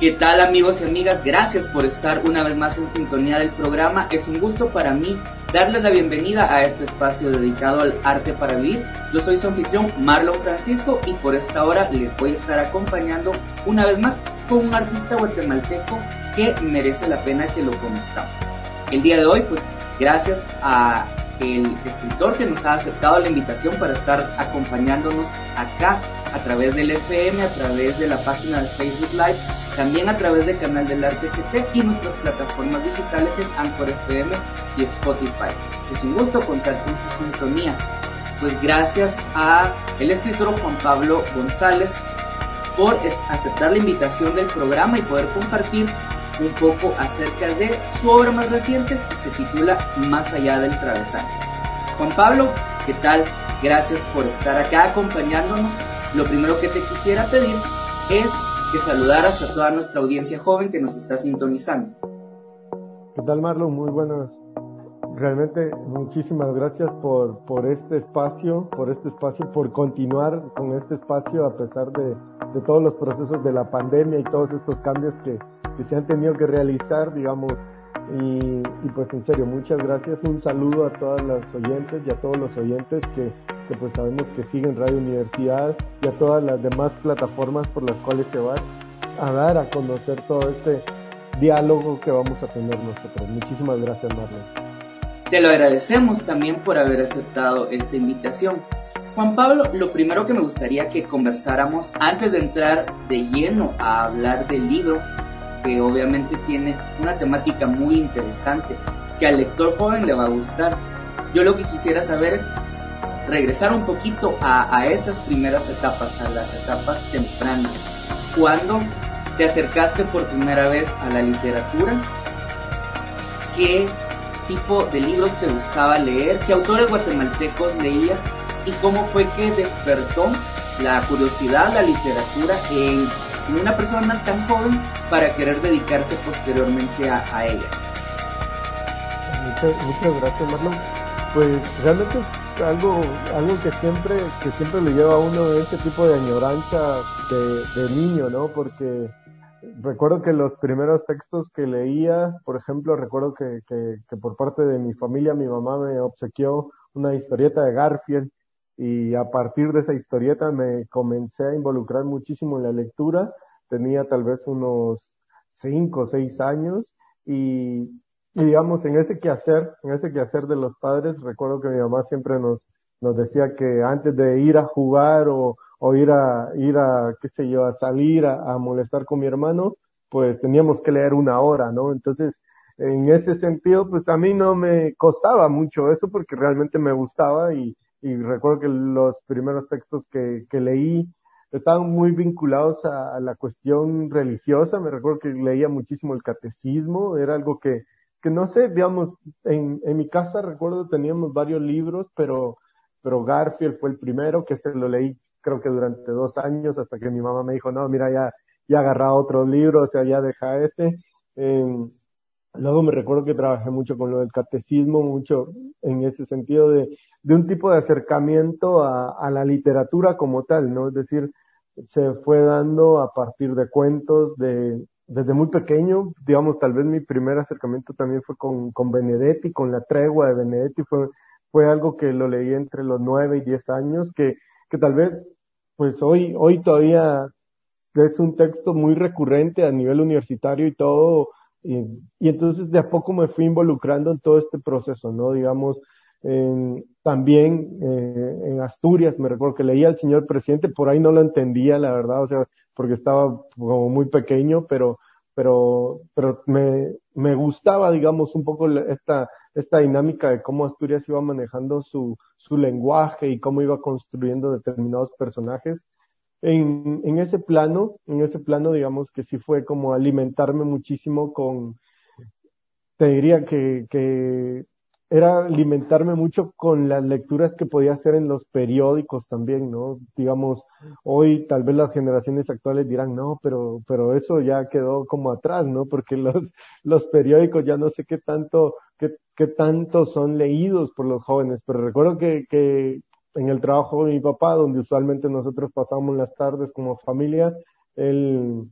¿Qué tal amigos y amigas? Gracias por estar una vez más en sintonía del programa. Es un gusto para mí darles la bienvenida a este espacio dedicado al arte para vivir. Yo soy su anfitrión Marlon Francisco y por esta hora les voy a estar acompañando una vez más con un artista guatemalteco que merece la pena que lo conozcamos. El día de hoy, pues gracias a el escritor que nos ha aceptado la invitación para estar acompañándonos acá a través del FM, a través de la página de Facebook Live, también a través del canal del Arte GT y nuestras plataformas digitales en Anchor FM y Spotify. Es un gusto contar con su sintonía. Pues gracias a el escritor Juan Pablo González por aceptar la invitación del programa y poder compartir un poco acerca de su obra más reciente que se titula Más allá del travesaño. Juan Pablo, ¿qué tal? Gracias por estar acá acompañándonos. Lo primero que te quisiera pedir es que saludaras a toda nuestra audiencia joven que nos está sintonizando. ¿Qué tal Marlon? Muy buenas. Realmente muchísimas gracias por, por este espacio, por este espacio, por continuar con este espacio a pesar de, de todos los procesos de la pandemia y todos estos cambios que, que se han tenido que realizar, digamos, y, pues en serio, muchas gracias. Un saludo a todas las oyentes y a todos los oyentes que, que, pues sabemos que siguen Radio Universidad y a todas las demás plataformas por las cuales se va a dar a conocer todo este diálogo que vamos a tener nosotros. Muchísimas gracias, Marlon. Te lo agradecemos también por haber aceptado esta invitación. Juan Pablo, lo primero que me gustaría que conversáramos antes de entrar de lleno a hablar del libro que obviamente tiene una temática muy interesante que al lector joven le va a gustar. Yo lo que quisiera saber es regresar un poquito a, esas primeras etapas, a las etapas tempranas. ¿Cuándo te acercaste por primera vez a la literatura? ¿Qué tipo de libros te gustaba leer? ¿Qué autores guatemaltecos leías? ¿Y cómo fue que despertó la curiosidad, la literatura en una persona tan joven para querer dedicarse posteriormente a, ella. Muchas, muchas gracias, Marlon. Pues realmente algo, algo que siempre, que siempre le lleva a uno ese tipo de añoranza de, de niño, ¿no? Porque recuerdo que los primeros textos que leía, por ejemplo, recuerdo que, que, que, por parte de mi familia, mi mamá me obsequió una historieta de Garfield y a partir de esa historieta me comencé a involucrar muchísimo en la lectura. Tenía tal vez unos cinco o seis años y, digamos en ese quehacer, en ese quehacer de los padres, recuerdo que mi mamá siempre nos, nos decía que antes de ir a jugar o, o ir a, ir a, qué sé yo, a salir a, a molestar con mi hermano, pues teníamos que leer una hora, ¿no? Entonces, en ese sentido, pues a mí no me costaba mucho eso porque realmente me gustaba y, y recuerdo que los primeros textos que, que leí estaban muy vinculados a, la cuestión religiosa. Me recuerdo que leía muchísimo el catecismo, era algo que, que no sé, digamos, en, mi casa recuerdo teníamos varios libros, pero, pero Garfield fue el primero que se lo leí creo que durante dos años hasta que mi mamá me dijo, no, mira, ya, ya agarrado otros libros, o sea, ya deja ese. Luego me recuerdo que trabajé mucho con lo del catecismo, mucho en ese sentido de, de un tipo de acercamiento a, a, la literatura como tal, ¿no? Es decir, se fue dando a partir de cuentos de, desde muy pequeño, digamos, tal vez mi primer acercamiento también fue con, con Benedetti, con la tregua de Benedetti, fue, fue algo que lo leí entre los nueve y diez años, que, que tal vez, pues hoy, hoy todavía es un texto muy recurrente a nivel universitario y todo, y, y entonces de a poco me fui involucrando en todo este proceso, ¿no? Digamos, en, también eh, en Asturias, me recuerdo que leía al señor presidente, por ahí no lo entendía, la verdad, o sea, porque estaba como muy pequeño, pero, pero, pero me, me gustaba, digamos, un poco esta, esta dinámica de cómo Asturias iba manejando su, su lenguaje y cómo iba construyendo determinados personajes. En, en ese plano, en ese plano, digamos que sí fue como alimentarme muchísimo con, te diría que, que era alimentarme mucho con las lecturas que podía hacer en los periódicos también, ¿no? Digamos, hoy tal vez las generaciones actuales dirán, no, pero, pero eso ya quedó como atrás, ¿no? Porque los, los periódicos ya no sé qué tanto, qué, qué tanto son leídos por los jóvenes, pero recuerdo que, que en el trabajo de mi papá, donde usualmente nosotros pasamos las tardes como familia, él,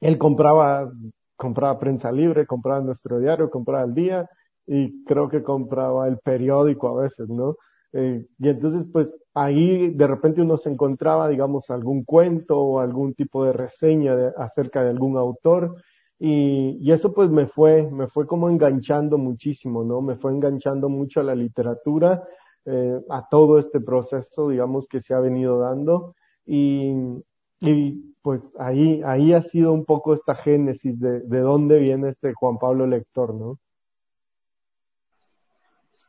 él compraba, compraba prensa libre, compraba nuestro diario, compraba el día y creo que compraba el periódico a veces, ¿no? Eh, y entonces, pues ahí de repente uno se encontraba, digamos, algún cuento o algún tipo de reseña de, acerca de algún autor. Y, y, eso pues me fue, me fue como enganchando muchísimo, ¿no? Me fue enganchando mucho a la literatura, eh, a todo este proceso, digamos, que se ha venido dando. Y, y pues ahí, ahí ha sido un poco esta génesis de, de dónde viene este Juan Pablo Lector, ¿no?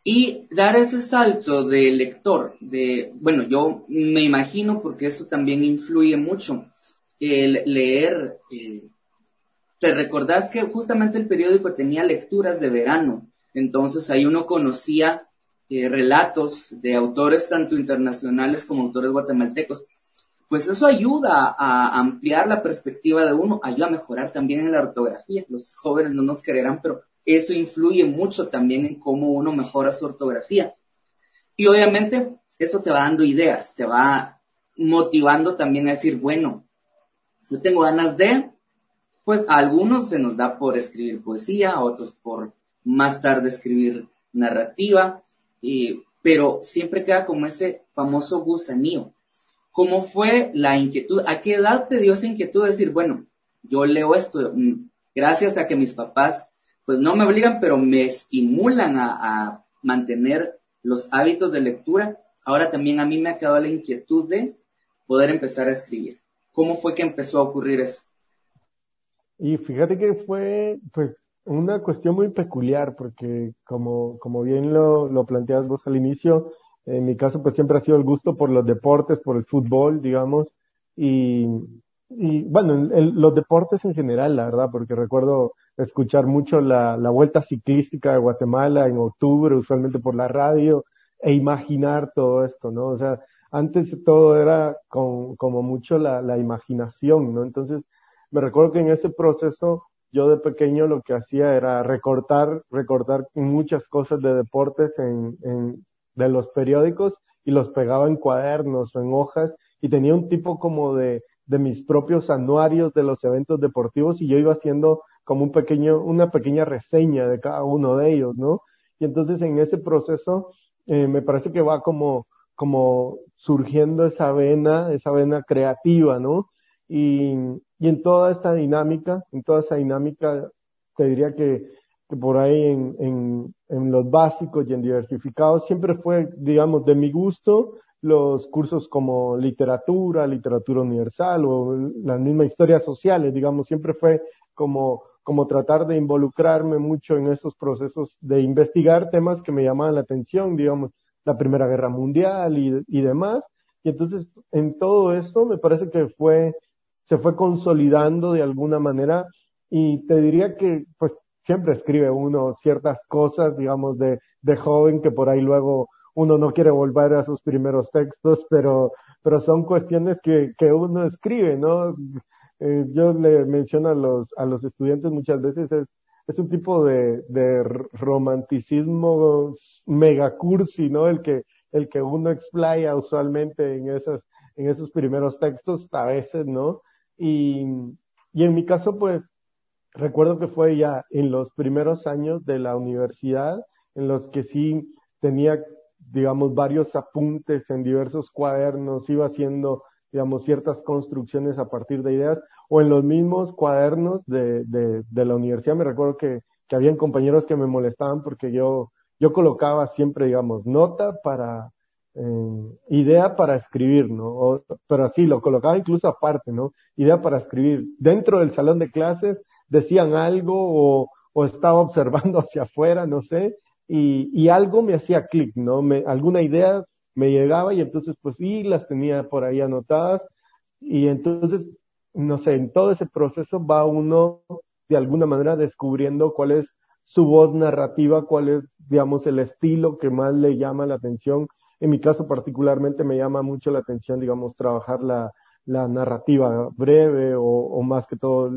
Y dar ese salto de lector, de, bueno, yo me imagino porque eso también influye mucho, el leer, eh, te recordás que justamente el periódico tenía lecturas de verano, entonces ahí uno conocía eh, relatos de autores tanto internacionales como autores guatemaltecos. Pues eso ayuda a ampliar la perspectiva de uno, ayuda a mejorar también en la ortografía. Los jóvenes no nos creerán, pero eso influye mucho también en cómo uno mejora su ortografía. Y obviamente eso te va dando ideas, te va motivando también a decir, bueno, yo tengo ganas de, pues a algunos se nos da por escribir poesía, a otros por más tarde escribir narrativa, pero siempre queda como ese famoso gusanillo. ¿Cómo fue la inquietud? ¿A qué edad te dio esa inquietud de decir, bueno, yo leo esto mm, gracias a que mis papás pues no me obligan, pero me estimulan a, mantener los hábitos de lectura. Ahora también a mí me ha quedado la inquietud de poder empezar a escribir. ¿Cómo fue que empezó a ocurrir eso? Y fíjate que fue pues una cuestión muy peculiar porque como, como bien lo, lo planteas vos al inicio, en mi caso pues siempre ha sido el gusto por los deportes, por el fútbol, digamos, y, y bueno, los deportes en general, la verdad, porque recuerdo escuchar mucho la, la vuelta ciclística de Guatemala en octubre, usualmente por la radio, e imaginar todo esto, ¿no? O sea, antes todo era con, como mucho la, la imaginación, ¿no? Entonces, me recuerdo que en ese proceso yo de pequeño lo que hacía era recortar, recortar muchas cosas de deportes en, en, de los periódicos y los pegaba en cuadernos o en hojas y tenía un tipo como de, de mis propios anuarios de los eventos deportivos y yo iba haciendo como un pequeño, una pequeña reseña de cada uno de ellos, ¿no? Y entonces en ese proceso eh, me parece que va como, como surgiendo esa vena, esa vena creativa, ¿no? Y, y en toda esta dinámica, en toda esa dinámica, te diría que, que por ahí en, en, en los básicos y en diversificados siempre fue, digamos, de mi gusto los cursos como literatura, literatura universal o las mismas historias sociales, digamos, siempre fue como como tratar de involucrarme mucho en esos procesos de investigar temas que me llamaban la atención, digamos, la Primera Guerra Mundial y, y demás. Y entonces, en todo eso, me parece que fue, se fue consolidando de alguna manera y te diría que, pues, siempre escribe uno ciertas cosas, digamos, de, de joven que por ahí luego uno no quiere volver a sus primeros textos, pero, pero son cuestiones que, que uno escribe, ¿no? Eh, yo le menciono a los, a los estudiantes muchas veces, es, es un tipo de, de romanticismo mega cursi, ¿no? El que, el que uno explaya usualmente en esas, en esos primeros textos, a veces, ¿no? Y, y en mi caso, pues, recuerdo que fue ya en los primeros años de la universidad, en los que sí tenía, digamos, varios apuntes en diversos cuadernos, iba haciendo digamos, ciertas construcciones a partir de ideas, o en los mismos cuadernos de, de, de la universidad. Me recuerdo que, que habían compañeros que me molestaban porque yo, yo colocaba siempre, digamos, nota para, eh, idea para escribir, ¿no? O, pero así, lo colocaba incluso aparte, ¿no? Idea para escribir. Dentro del salón de clases decían algo o, o estaba observando hacia afuera, no sé, y, y algo me hacía clic, ¿no? Me, alguna idea me llegaba y entonces pues sí, las tenía por ahí anotadas y entonces, no sé, en todo ese proceso va uno de alguna manera descubriendo cuál es su voz narrativa, cuál es, digamos, el estilo que más le llama la atención. En mi caso particularmente me llama mucho la atención, digamos, trabajar la, narrativa breve o, o más que todo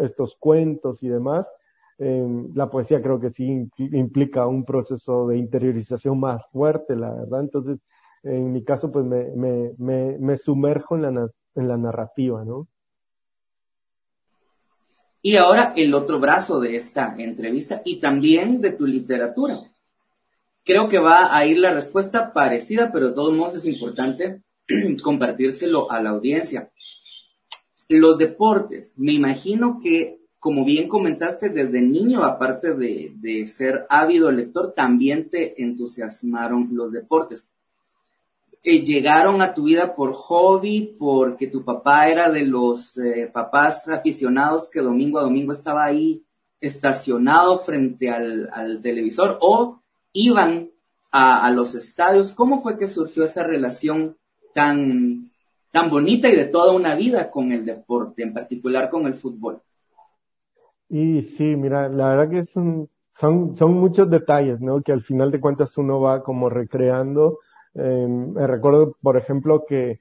estos cuentos y demás. Eh, la poesía creo que sí implica un proceso de interiorización más fuerte, la verdad. Entonces, en mi caso, pues me, me, me, sumerjo en la, en la narrativa, ¿no? Y ahora el otro brazo de esta entrevista y también de tu literatura. Creo que va a ir la respuesta parecida, pero de todos modos es importante compartírselo a la audiencia. Los deportes, me imagino que, como bien comentaste, desde niño, aparte de, ser ávido lector, también te entusiasmaron los deportes. Eh, llegaron a tu vida por hobby, porque tu papá era de los eh, papás aficionados que domingo a domingo estaba ahí estacionado frente al, al televisor o iban a, a, los estadios. ¿Cómo fue que surgió esa relación tan, tan bonita y de toda una vida con el deporte, en particular con el fútbol? Y sí, mira, la verdad que son, son, son muchos detalles, ¿no? Que al final de cuentas uno va como recreando eh, me recuerdo, por ejemplo, que eh,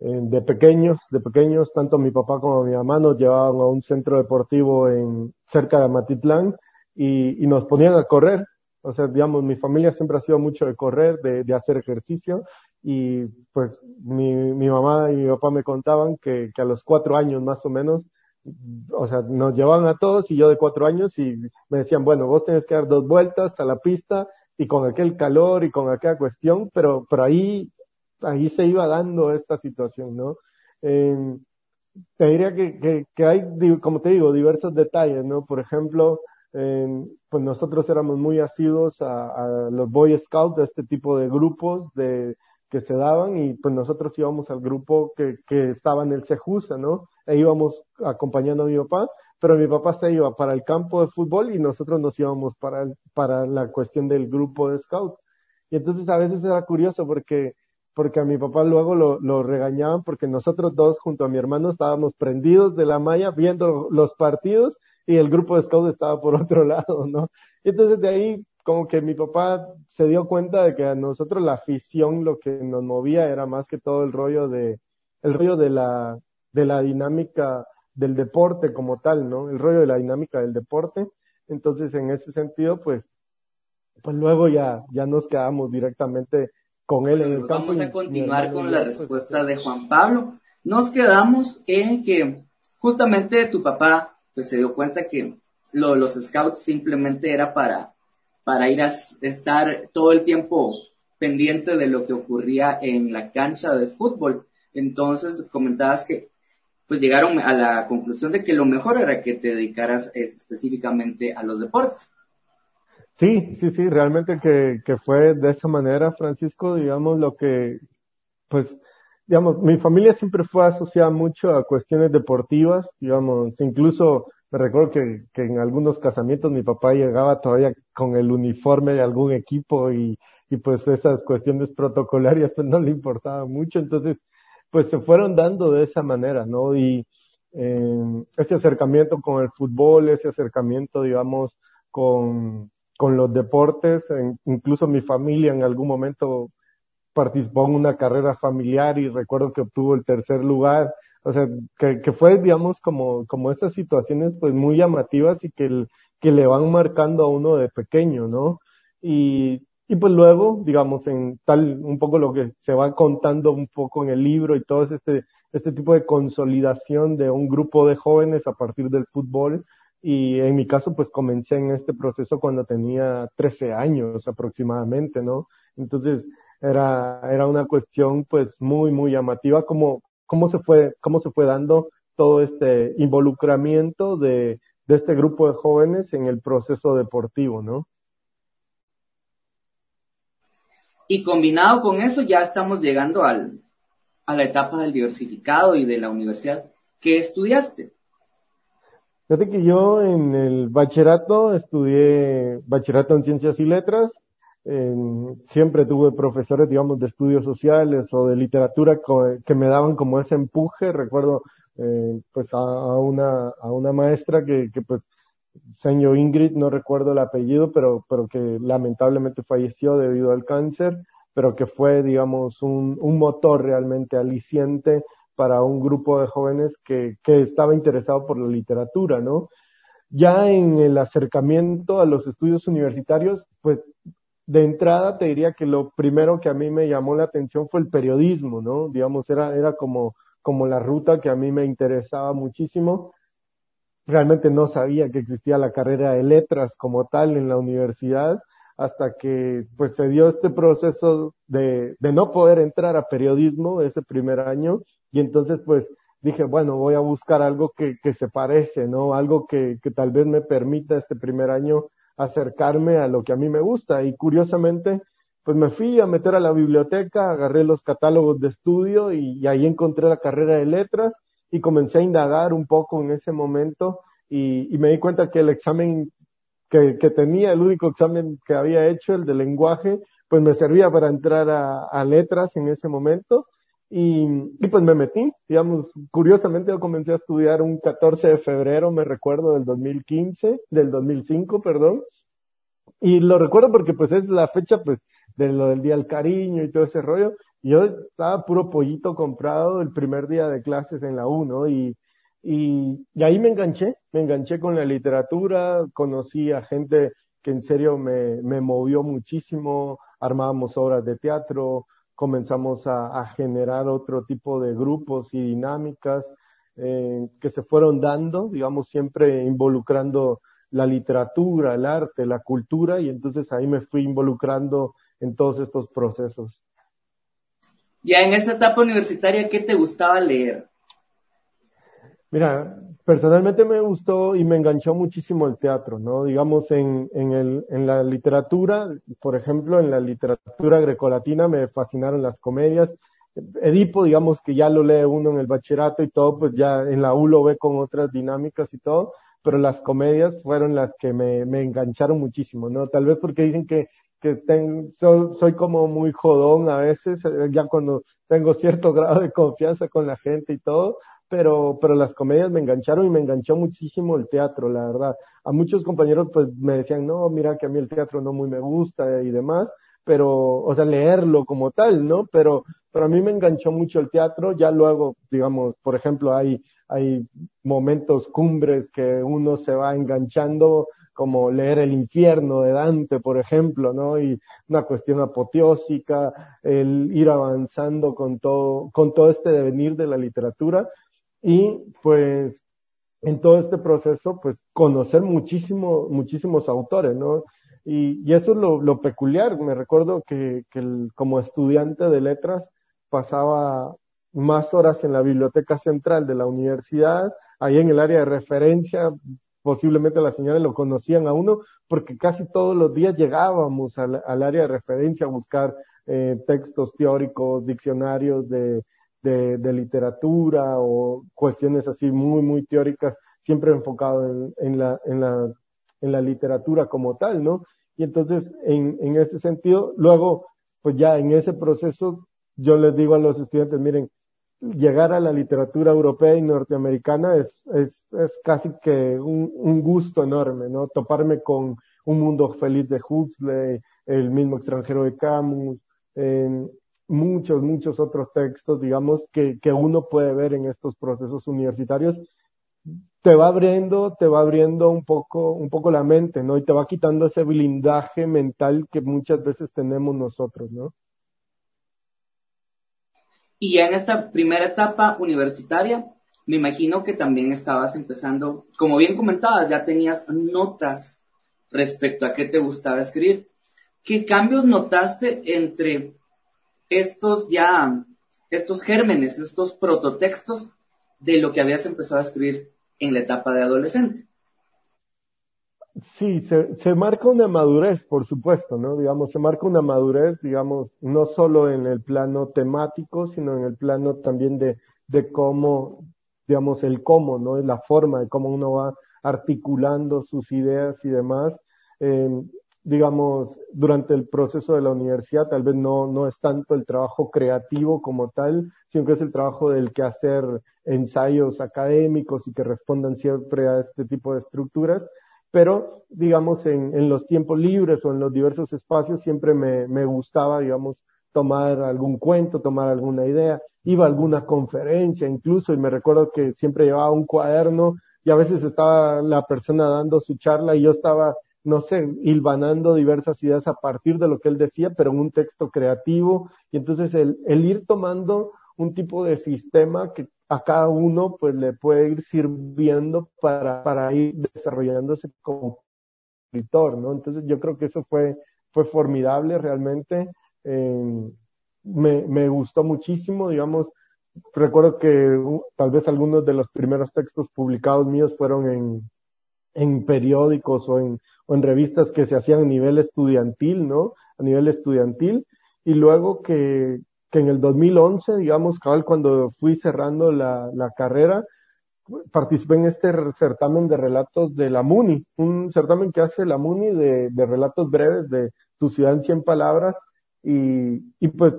de pequeños, de pequeños, tanto mi papá como mi mamá nos llevaban a un centro deportivo en cerca de Matitlán y, y nos ponían a correr. O sea, digamos, mi familia siempre ha sido mucho de correr, de, de hacer ejercicio y pues mi, mi mamá y mi papá me contaban que, que a los cuatro años más o menos o sea, nos llevaban a todos y yo de cuatro años y me decían, bueno, vos tenés que dar dos vueltas a la pista y con aquel calor y con aquella cuestión, pero, pero ahí, ahí se iba dando esta situación, ¿no? Eh, te diría que, que, que, hay, como te digo, diversos detalles, ¿no? Por ejemplo, eh, pues nosotros éramos muy asiduos a, a, los Boy Scouts, a este tipo de grupos de, que se daban, y pues nosotros íbamos al grupo que, que estaba en el Cejusa, ¿no? E íbamos acompañando a mi papá, pero mi papá se iba para el campo de fútbol y nosotros nos íbamos para, para la cuestión del grupo de scout. Y entonces a veces era curioso porque, porque a mi papá luego lo, lo regañaban porque nosotros dos junto a mi hermano estábamos prendidos de la malla viendo los partidos y el grupo de scout estaba por otro lado, ¿no? Entonces de ahí como que mi papá se dio cuenta de que a nosotros la afición lo que nos movía era más que todo el rollo de, el rollo de la, de la dinámica del deporte como tal, ¿no? El rollo de la dinámica del deporte. Entonces, en ese sentido, pues, pues luego ya, ya nos quedamos directamente con él en el campo. Vamos a continuar con la pues, respuesta de Juan Pablo. Nos quedamos en que justamente tu papá pues se dio cuenta que lo, los scouts simplemente era para, para ir a estar todo el tiempo pendiente de lo que ocurría en la cancha de fútbol. Entonces comentabas que pues llegaron a la conclusión de que lo mejor era que te dedicaras específicamente a los deportes. Sí, sí, sí, realmente que, que fue de esa manera, Francisco, digamos, lo que, pues, digamos, mi familia siempre fue asociada mucho a cuestiones deportivas, digamos, incluso me recuerdo que, que en algunos casamientos mi papá llegaba todavía con el uniforme de algún equipo y, y pues esas cuestiones protocolarias pues no le importaba mucho, entonces pues se fueron dando de esa manera, ¿no? Y eh, ese acercamiento con el fútbol, ese acercamiento, digamos, con, con los deportes, incluso mi familia en algún momento participó en una carrera familiar y recuerdo que obtuvo el tercer lugar, o sea, que, que fue, digamos, como, como estas situaciones pues muy llamativas y que, que le van marcando a uno de pequeño, ¿no? Y y pues luego, digamos, en tal, un poco lo que se va contando un poco en el libro y todo es este, este tipo de consolidación de un grupo de jóvenes a partir del fútbol. Y en mi caso, pues comencé en este proceso cuando tenía 13 años aproximadamente, ¿no? Entonces, era, era una cuestión pues muy, muy llamativa, como, cómo se fue, cómo se fue dando todo este involucramiento de, de este grupo de jóvenes en el proceso deportivo, ¿no? Y combinado con eso ya estamos llegando al, a la etapa del diversificado y de la universidad. ¿Qué estudiaste? Fíjate que yo en el bachillerato estudié bachillerato en ciencias y letras. Siempre tuve profesores, digamos, de estudios sociales o de literatura que me daban como ese empuje. Recuerdo, eh, pues a, a, una, a una maestra que, que pues señor Ingrid, no recuerdo el apellido, pero, pero que lamentablemente falleció debido al cáncer, pero que fue, digamos, un, un motor realmente aliciente para un grupo de jóvenes que, que estaba interesado por la literatura, ¿no? Ya en el acercamiento a los estudios universitarios, pues de entrada te diría que lo primero que a mí me llamó la atención fue el periodismo, ¿no? Digamos, era, era como, como la ruta que a mí me interesaba muchísimo realmente no sabía que existía la carrera de letras como tal en la universidad hasta que pues se dio este proceso de, de no poder entrar a periodismo ese primer año y entonces pues dije, bueno, voy a buscar algo que, que se parece, ¿no? Algo que, que tal vez me permita este primer año acercarme a lo que a mí me gusta. Y curiosamente, pues me fui a meter a la biblioteca, agarré los catálogos de estudio y, ahí encontré la carrera de letras y comencé a indagar un poco en ese momento y, me di cuenta que el examen que, tenía, el único examen que había hecho, el de lenguaje, pues me servía para entrar a letras en ese momento y, pues me metí, digamos, curiosamente yo comencé a estudiar un 14 de febrero, me recuerdo, del 2015, del 2005, perdón. Y lo recuerdo porque pues es la fecha pues del Día del Cariño y todo ese rollo. Yo estaba puro pollito comprado el primer día de clases en la U, ¿no? Y, y, y ahí me enganché, me enganché con la literatura, conocí a gente que en serio me, me movió muchísimo, armábamos obras de teatro, comenzamos a, a, generar otro tipo de grupos y dinámicas eh, que se fueron dando, digamos, siempre involucrando la literatura, el arte, la cultura, y entonces ahí me fui involucrando en todos estos procesos. Ya en esa etapa universitaria, ¿qué te gustaba leer? Mira, personalmente me gustó y me enganchó muchísimo el teatro, ¿no? Digamos, en, en, el, en la literatura, por ejemplo, en la literatura grecolatina me fascinaron las comedias. Edipo, digamos que ya lo lee uno en el bachillerato y todo, pues ya en la U lo ve con otras dinámicas y todo, pero las comedias fueron las que me, me engancharon muchísimo, ¿no? Tal vez porque dicen que, que soy, soy como muy jodón a veces, eh, ya cuando tengo cierto grado de confianza con la gente y todo, pero, pero las comedias me engancharon y me enganchó muchísimo el teatro, la verdad. A muchos compañeros pues me decían, no, mira que a mí el teatro no muy me gusta y demás, pero, o sea, leerlo como tal, ¿no? Pero, pero a mí me enganchó mucho el teatro, ya luego, digamos, por ejemplo, hay, hay momentos cumbres que uno se va enganchando, como leer El infierno de Dante, por ejemplo, ¿no? Y una cuestión apoteósica, el ir avanzando con todo, con todo este devenir de la literatura y pues en todo este proceso, pues conocer muchísimo, muchísimos autores, ¿no? Y, y eso es lo, lo, peculiar. Me recuerdo que, que el, como estudiante de letras pasaba más horas en la biblioteca central de la universidad, ahí en el área de referencia, posiblemente las señores lo conocían a uno, porque casi todos los días llegábamos al, al área de referencia a buscar eh, textos teóricos, diccionarios de, de, de, literatura o cuestiones así muy, muy teóricas, siempre enfocado en, en, la, en, la, en la literatura como tal, ¿no? Y entonces, en, en ese sentido, luego, pues ya en ese proceso, yo les digo a los estudiantes, miren, llegar a la literatura europea y norteamericana es, es, es casi que un, un gusto enorme, ¿no? Toparme con un mundo feliz de Huxley, el mismo extranjero de Camus, eh, muchos, muchos otros textos, digamos, que, que uno puede ver en estos procesos universitarios, te va abriendo, te va abriendo un poco, un poco la mente, ¿no? Y te va quitando ese blindaje mental que muchas veces tenemos nosotros, ¿no? Y en esta primera etapa universitaria, me imagino que también estabas empezando, como bien comentabas, ya tenías notas respecto a qué te gustaba escribir. ¿Qué cambios notaste entre estos ya, estos gérmenes, estos prototextos de lo que habías empezado a escribir en la etapa de adolescente. Sí, se, marca una madurez, por supuesto, ¿no? Digamos, se marca una madurez, digamos, no solo en el plano temático, sino en el plano también de, de cómo, digamos, el cómo, ¿no? La forma de cómo uno va articulando sus ideas y demás. Eh, digamos, durante el proceso de la universidad, tal vez no, no es tanto el trabajo creativo como tal, sino que es el trabajo del que hacer ensayos académicos y que respondan siempre a este tipo de estructuras. Pero, digamos, en, en los tiempos libres o en los diversos espacios siempre me, me gustaba, digamos, tomar algún cuento, tomar alguna idea. Iba a alguna conferencia incluso y me recuerdo que siempre llevaba un cuaderno y a veces estaba la persona dando su charla y yo estaba no sé, hilvanando diversas ideas a partir de lo que él decía, pero en un texto creativo. Y entonces el, el ir tomando un tipo de sistema que, a cada uno pues le puede ir sirviendo para, para ir desarrollándose como escritor, ¿no? Entonces yo creo que eso fue, fue formidable realmente. Eh, me, me gustó muchísimo, digamos, recuerdo que tal vez algunos de los primeros textos publicados míos fueron en, en periódicos o en, o en revistas que se hacían a nivel estudiantil, ¿no? A nivel estudiantil. Y luego que, que en el 2011, digamos, cuando fui cerrando la, la carrera, participé en este certamen de relatos de la MUNI, un certamen que hace la MUNI de, de relatos breves de Tu ciudad en 100 palabras. Y, y pues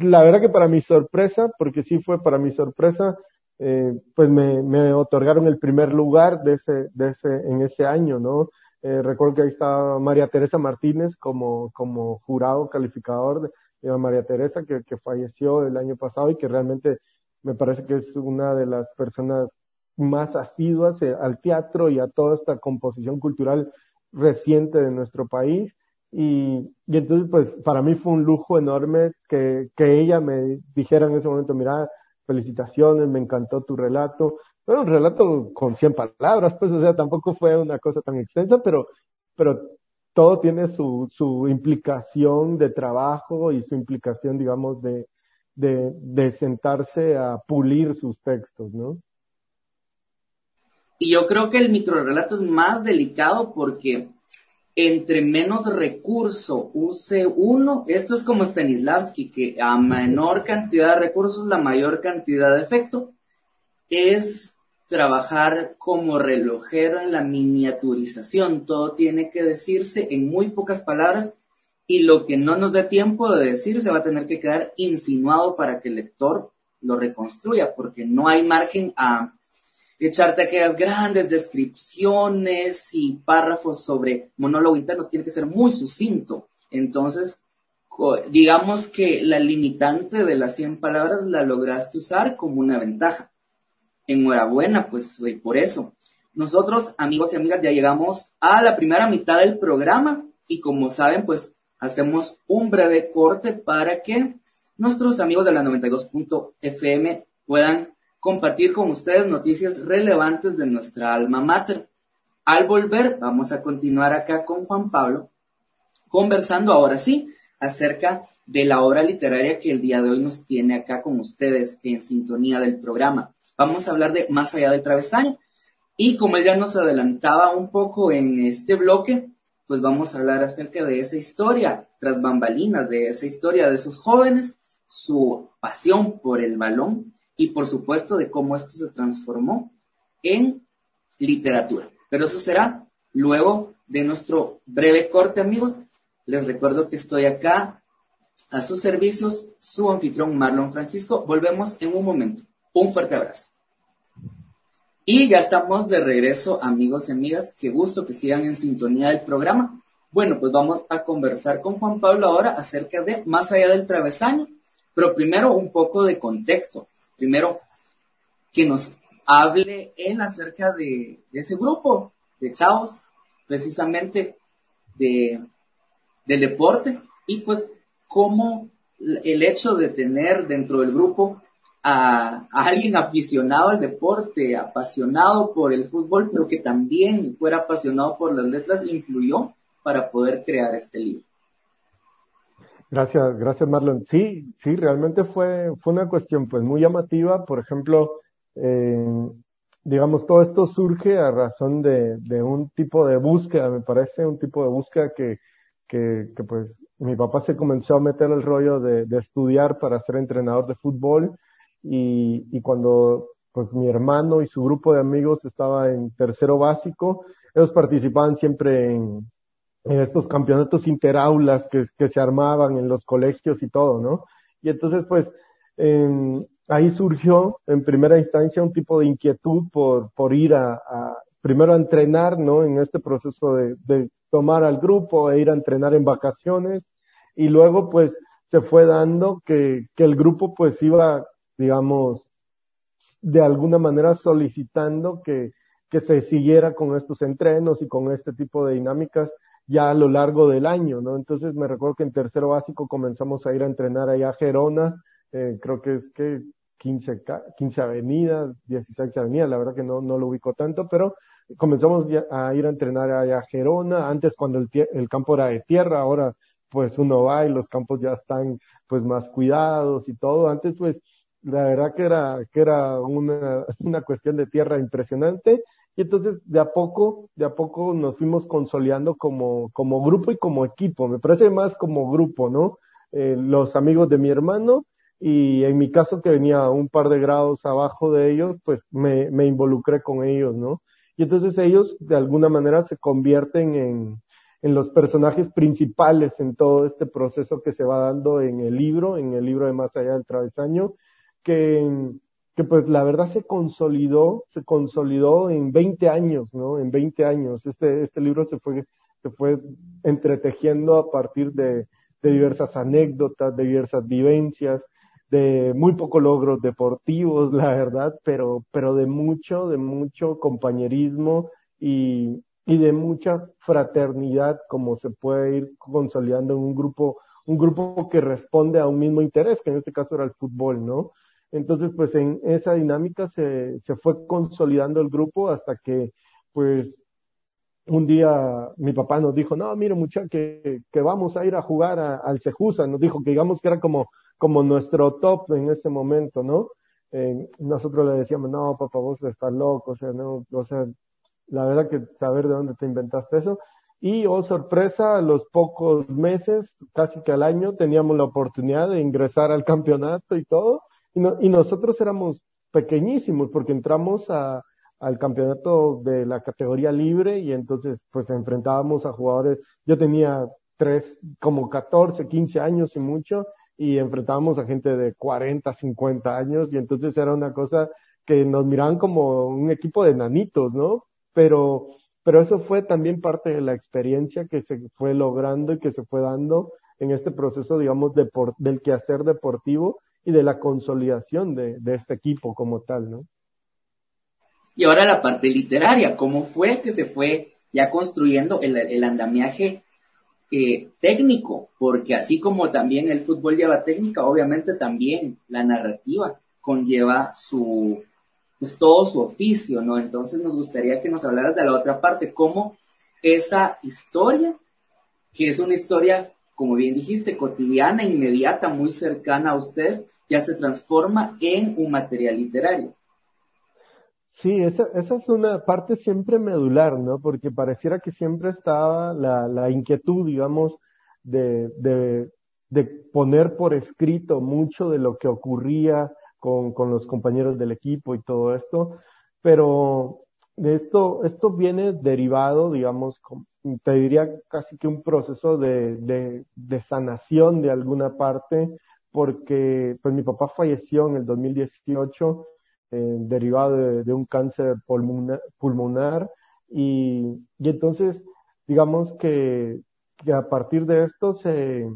la verdad que para mi sorpresa, porque sí fue para mi sorpresa, eh, pues me, me otorgaron el primer lugar de ese, de ese, en ese año, ¿no? Eh, recuerdo que ahí estaba María Teresa Martínez como, como jurado calificador de, María Teresa, que, que falleció el año pasado y que realmente me parece que es una de las personas más asiduas eh, al teatro y a toda esta composición cultural reciente de nuestro país. Y, y entonces, pues, para mí fue un lujo enorme que, que ella me dijera en ese momento, mira, felicitaciones, me encantó tu relato. Fue un relato con 100 palabras, pues, o sea, tampoco fue una cosa tan extensa, pero, pero todo tiene su, su implicación de trabajo y su implicación, digamos, de, de, de sentarse a pulir sus textos, ¿no? Y yo creo que el microrelato es más delicado porque entre menos recurso use uno, esto es como Stanislavski, que a menor cantidad de recursos, la mayor cantidad de efecto, es trabajar como relojero en la miniaturización. Todo tiene que decirse en muy pocas palabras y lo que no nos dé tiempo de decir se va a tener que quedar insinuado para que el lector lo reconstruya, porque no hay margen a echarte aquellas grandes descripciones y párrafos sobre monólogo interno, tiene que ser muy sucinto. Entonces, digamos que la limitante de las 100 palabras la lograste usar como una ventaja. Enhorabuena, pues, por eso. Nosotros, amigos y amigas, ya llegamos a la primera mitad del programa y como saben, pues, hacemos un breve corte para que nuestros amigos de la 92.fm puedan compartir con ustedes noticias relevantes de nuestra alma mater. Al volver, vamos a continuar acá con Juan Pablo, conversando ahora sí acerca de la obra literaria que el día de hoy nos tiene acá con ustedes en sintonía del programa. Vamos a hablar de Más allá del travesaño. Y como él ya nos adelantaba un poco en este bloque, pues vamos a hablar acerca de esa historia, tras bambalinas, de esa historia de esos jóvenes, su pasión por el balón y por supuesto de cómo esto se transformó en literatura. Pero eso será luego de nuestro breve corte, amigos. Les recuerdo que estoy acá a sus servicios, su anfitrión Marlon Francisco. Volvemos en un momento. Un fuerte abrazo. Y ya estamos de regreso, amigos y amigas. Qué gusto que sigan en sintonía del programa. Bueno, pues vamos a conversar con Juan Pablo ahora acerca de Más allá del travesaño, pero primero un poco de contexto primero que nos hable él acerca de, ese grupo de chavos, precisamente de, del deporte, y pues cómo el hecho de tener dentro del grupo a, alguien aficionado al deporte, apasionado por el fútbol, pero que también fuera apasionado por las letras, influyó para poder crear este libro. Gracias, gracias Marlon. Sí, sí, realmente fue, fue una cuestión pues muy llamativa. Por ejemplo, eh, digamos, todo esto surge a razón de, de un tipo de búsqueda, me parece, un tipo de búsqueda que, que, que pues mi papá se comenzó a meter el rollo de, de estudiar para ser entrenador de fútbol y, y cuando pues mi hermano y su grupo de amigos estaba en tercero básico, ellos participaban siempre en, estos campeonatos interaulas que, se armaban en los colegios y todo, ¿no? Y entonces, pues, ahí surgió en primera instancia un tipo de inquietud por, por ir a, a primero a entrenar, ¿no? En este proceso de, de tomar al grupo e ir a entrenar en vacaciones y luego, pues, se fue dando que, que el grupo, pues, iba, digamos, de alguna manera solicitando que, que se siguiera con estos entrenos y con este tipo de dinámicas ya a lo largo del año, ¿no? Entonces me recuerdo que en tercero básico comenzamos a ir a entrenar allá a Gerona, eh, creo que es que 15, 15 avenidas, 16 avenidas, la verdad que no, no lo ubico tanto, pero comenzamos a ir a entrenar a Gerona, antes cuando el, el campo era de tierra, ahora pues uno va y los campos ya están pues más cuidados y todo, antes pues la verdad que era, que era una, una cuestión de tierra impresionante y entonces de a poco, de a poco nos fuimos consolidando como, como grupo y como equipo, me parece más como grupo, ¿no? Eh, los amigos de mi hermano y en mi caso que venía un par de grados abajo de ellos, pues me, me involucré con ellos, ¿no? Y entonces ellos de alguna manera se convierten en, en los personajes principales en todo este proceso que se va dando en el libro, en el libro de Más allá del travesaño, que, que pues la verdad se consolidó, se consolidó en 20 años, ¿no? En 20 años. Este, este libro se fue, se fue entretejiendo a partir de, de diversas anécdotas, de diversas vivencias, de muy pocos logros deportivos, la verdad, pero, pero de mucho, de mucho compañerismo y, y de mucha fraternidad, como se puede ir consolidando en un grupo, un grupo que responde a un mismo interés, que en este caso era el fútbol, ¿no? Entonces, pues en esa dinámica se, se fue consolidando el grupo hasta que, pues, un día mi papá nos dijo, no, mire muchacho, que, que vamos a ir a jugar al Cejusa, nos dijo que digamos que era como, como nuestro top en ese momento, ¿no? Nosotros le decíamos, no, papá, vos estás loco, o sea, no, o sea, la verdad que saber de dónde te inventaste eso. Y, oh sorpresa, a los pocos meses, casi que al año, teníamos la oportunidad de ingresar al campeonato y todo. Y, y nosotros éramos pequeñísimos porque entramos al campeonato de la categoría libre y entonces pues enfrentábamos a jugadores, yo tenía tres, como 14, 15 años y mucho, y enfrentábamos a gente de 40, 50 años y entonces era una cosa que nos miraban como un equipo de nanitos, ¿no? Pero, pero eso fue también parte de la experiencia que se fue logrando y que se fue dando en este proceso, digamos, de del quehacer deportivo y de la consolidación de, este equipo como tal, ¿no? Y ahora la parte literaria, ¿cómo fue que se fue ya construyendo el, el andamiaje eh, técnico? Porque así como también el fútbol lleva técnica, obviamente también la narrativa conlleva su, pues todo su oficio, ¿no? Entonces nos gustaría que nos hablaras de la otra parte, cómo esa historia, que es una historia, como bien dijiste, cotidiana, inmediata, muy cercana a usted, ya se transforma en un material literario. Sí, esa, es una parte siempre medular, ¿no? Porque pareciera que siempre estaba la, la inquietud, digamos, de, de, de poner por escrito mucho de lo que ocurría con, con los compañeros del equipo y todo esto, pero esto, esto viene derivado, digamos, te diría casi que un proceso de, de, de sanación de alguna parte, porque pues mi papá falleció en el 2018 eh, derivado de, un cáncer pulmonar, pulmonar y, y, entonces digamos que, que, a partir de esto se,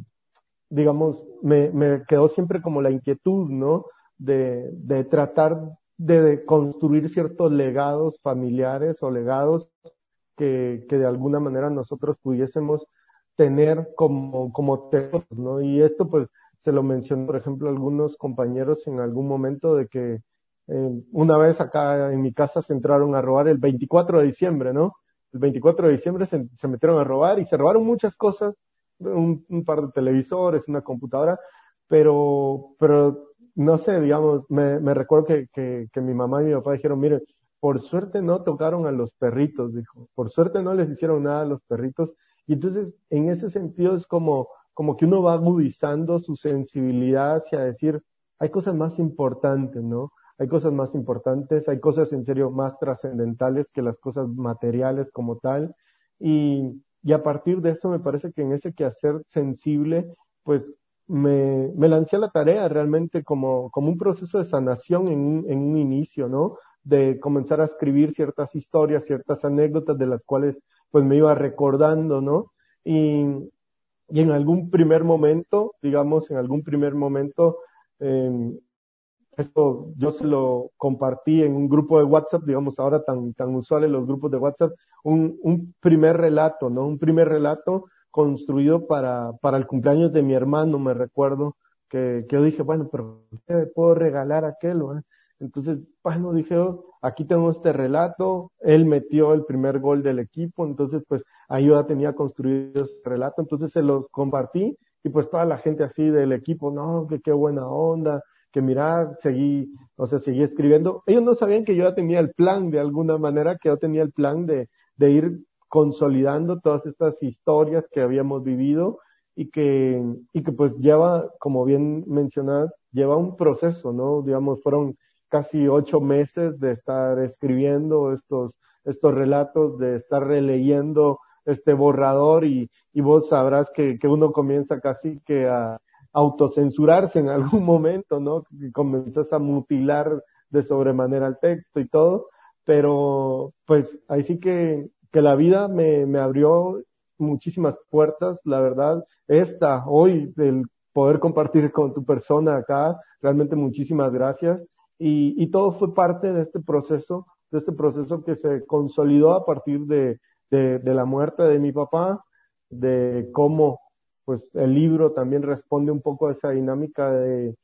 digamos, me, me quedó siempre como la inquietud, ¿no? De, de tratar de, construir ciertos legados familiares o legados que, que de alguna manera nosotros pudiésemos tener como, como textos, ¿no? Y esto pues se lo mencionó, por ejemplo, algunos compañeros en algún momento de que eh, una vez acá en mi casa se entraron a robar el 24 de diciembre, ¿no? El 24 de diciembre se, se metieron a robar y se robaron muchas cosas, un, un, par de televisores, una computadora, pero, pero no sé, digamos, me, me recuerdo que, que, que mi mamá y mi papá dijeron, mire, por suerte no tocaron a los perritos, dijo, por suerte no les hicieron nada a los perritos. Y entonces, en ese sentido es como, como que uno va agudizando su sensibilidad hacia decir, hay cosas más importantes, ¿no? hay cosas más importantes, hay cosas en serio más trascendentales que las cosas materiales como tal. Y, y a partir de eso me parece que en ese quehacer sensible, pues me, me lancé a la tarea realmente como, como un proceso de sanación en un, en un inicio, ¿no? De comenzar a escribir ciertas historias, ciertas anécdotas de las cuales pues me iba recordando, ¿no? Y, y en algún primer momento, digamos, en algún primer momento, eh, esto yo se lo compartí en un grupo de WhatsApp, digamos ahora tan, tan usuales los grupos de WhatsApp, un, un primer relato, ¿no? Un primer relato construido para, para el cumpleaños de mi hermano, me recuerdo, que, que yo dije, bueno, pero ¿qué puedo regalar a aquel? Entonces, bueno, dije, oh, aquí tengo este relato, él metió el primer gol del equipo, entonces pues ahí yo ya tenía construido este relato, entonces se lo compartí y pues toda la gente así del equipo, no, que qué buena onda, que mira, seguí, o sea, seguí escribiendo. Ellos no sabían que yo ya tenía el plan de alguna manera, que yo tenía el plan de, de ir consolidando todas estas historias que habíamos vivido y que, y que pues lleva, como bien mencionas, lleva un proceso, ¿no? Digamos, fueron casi ocho meses de estar escribiendo estos, estos relatos, de estar releyendo este borrador y, y vos sabrás que, que uno comienza casi que a autocensurarse en algún momento, ¿no? Que comenzás a mutilar de sobremanera el texto y todo, pero pues ahí sí que, que la vida me, me abrió muchísimas puertas, la verdad, esta, hoy, el poder compartir con tu persona acá, realmente muchísimas gracias. Y, y todo fue parte de este proceso, de este proceso que se consolidó a partir de, de, la muerte de mi papá, de cómo pues el libro también responde un poco a esa dinámica de,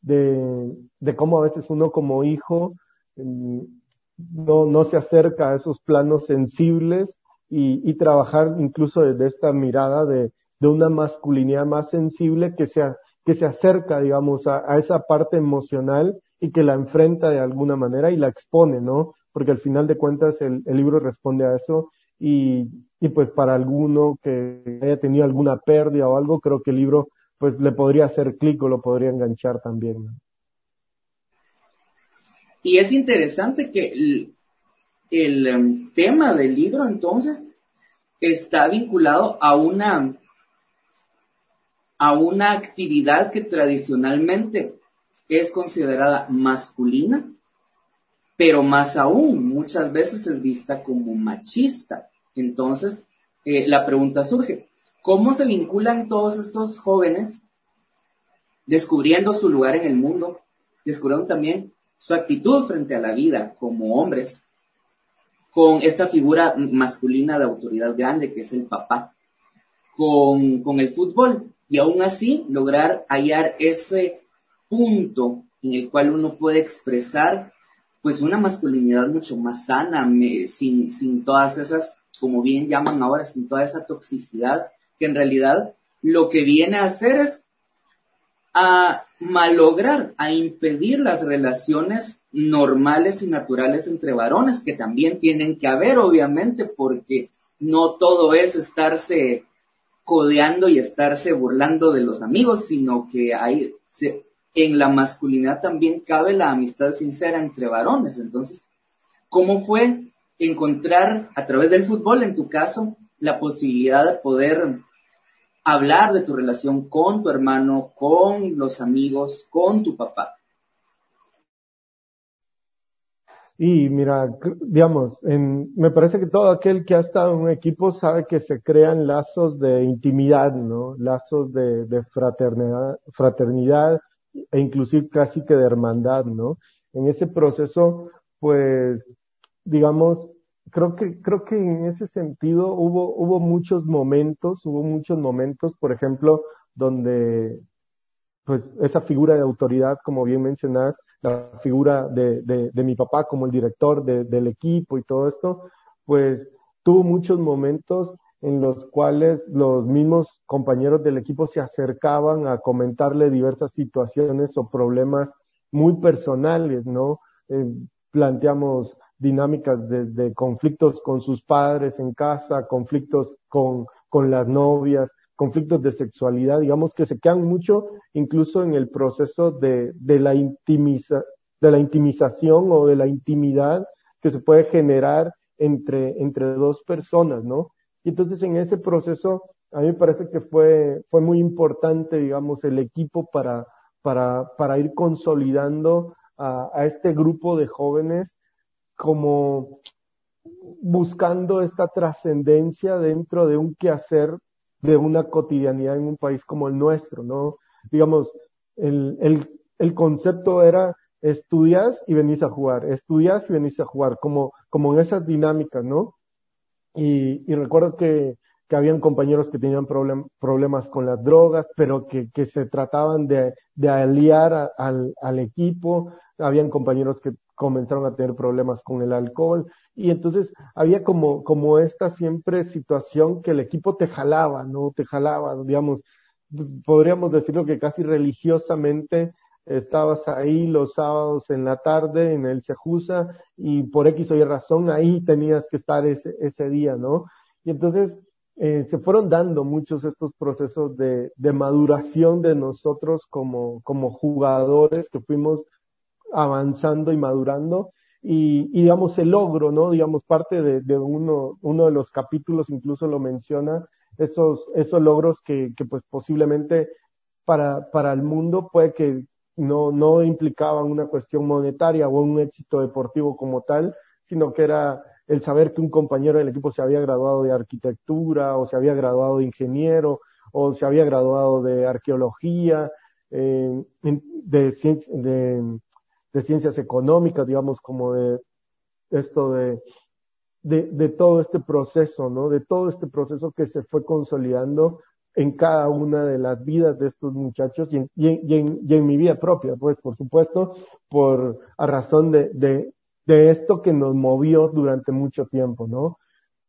de, de cómo a veces uno como hijo mm, no, no se acerca a esos planos sensibles y, y trabajar incluso desde esta mirada de, de una masculinidad más sensible que se, que se acerca, digamos, a, a, esa parte emocional y que la enfrenta de alguna manera y la expone, ¿no? Porque al final de cuentas el, el libro responde a eso y, y pues para alguno que haya tenido alguna pérdida o algo, creo que el libro pues le podría hacer clic o lo podría enganchar también. ¿no? Y es interesante que el, el um, tema del libro entonces está vinculado a una a una actividad que tradicionalmente es considerada masculina, pero más aún muchas veces es vista como machista. Entonces, eh, la pregunta surge, ¿cómo se vinculan todos estos jóvenes descubriendo su lugar en el mundo, descubriendo también su actitud frente a la vida como hombres, con esta figura masculina de autoridad grande que es el papá, con, con el fútbol, y aún así lograr hallar ese punto en el cual uno puede expresar pues una masculinidad mucho más sana, sin, sin todas esas, como bien llaman ahora, sin toda esa toxicidad, que en realidad lo que viene a hacer es a malograr, a impedir las relaciones normales y naturales entre varones, que también tienen que haber, obviamente, porque no todo es estarse codeando y estarse burlando de los amigos, sino que hay, en la masculinidad también cabe la amistad sincera entre varones. Entonces, ¿cómo fue encontrar a través del fútbol, en tu caso, la posibilidad de poder hablar de tu relación con tu hermano, con los amigos, con tu papá? Y mira, digamos, en, me parece que todo aquel que ha estado en un equipo sabe que se crean lazos de intimidad, ¿no? Lazos de, de fraternidad, fraternidad, e inclusive casi que de hermandad, ¿no? En ese proceso, pues, digamos, creo que, creo que en ese sentido hubo, hubo muchos momentos, hubo muchos momentos, por ejemplo, donde, pues, esa figura de autoridad, como bien mencionas, la figura de, de, de mi papá como el director de, del equipo y todo esto, pues, tuvo muchos momentos en los cuales los mismos compañeros del equipo se acercaban a comentarle diversas situaciones o problemas muy personales, ¿no? Eh, planteamos dinámicas de, de, conflictos con sus padres en casa, conflictos con, con las novias, conflictos de sexualidad, digamos que se quedan mucho incluso en el proceso de, de, la, intimiza, de la intimización o de la intimidad que se puede generar entre, entre dos personas, ¿no? Y entonces en ese proceso, a mí me parece que fue, fue muy importante, digamos, el equipo para, para, para ir consolidando a, a este grupo de jóvenes como buscando esta trascendencia dentro de un quehacer de una cotidianidad en un país como el nuestro, ¿no? Digamos, el, el, el concepto era estudias y venís a jugar, estudias y venís a jugar, como, como en esas dinámicas, ¿no? Y, y recuerdo que, que habían compañeros que tenían problemas con las drogas, pero que, que se trataban de, de aliar al, al equipo, habían compañeros que comenzaron a tener problemas con el alcohol, y entonces había como, como esta siempre situación que el equipo te jalaba, ¿no? Te jalaba, digamos, podríamos decirlo que casi religiosamente estabas ahí los sábados en la tarde en el Sejusa y por X o Y razón ahí tenías que estar ese, ese día, ¿no? Y entonces eh, se fueron dando muchos estos procesos de, de maduración de nosotros como, como jugadores que fuimos avanzando y madurando y, y, digamos el logro, ¿no? Digamos parte de, de, uno, uno de los capítulos incluso lo menciona, esos, esos logros que, que pues posiblemente para, para el mundo puede que no, no implicaban una cuestión monetaria o un éxito deportivo como tal, sino que era el saber que un compañero del equipo se había graduado de arquitectura o se había graduado de ingeniero o se había graduado de arqueología, eh, de, de, de ciencias económicas, digamos, como de esto de, de, todo este proceso, ¿no? De todo este proceso que se fue consolidando en cada una de las vidas de estos muchachos y en, mi vida propia, pues, por supuesto, por, a razón de, de, de esto que nos movió durante mucho tiempo, ¿no?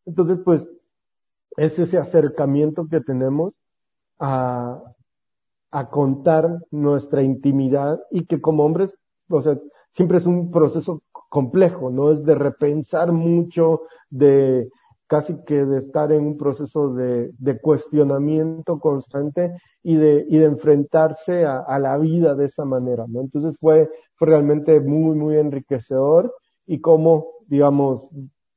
Entonces, pues, es ese acercamiento que tenemos a, a contar nuestra intimidad y que como hombres o sea, siempre es un proceso complejo, ¿no? Es de repensar mucho, de casi que de estar en un proceso de, de cuestionamiento constante y de, y de enfrentarse a, a, la vida de esa manera, ¿no? Entonces fue, fue realmente muy, muy enriquecedor y como, digamos,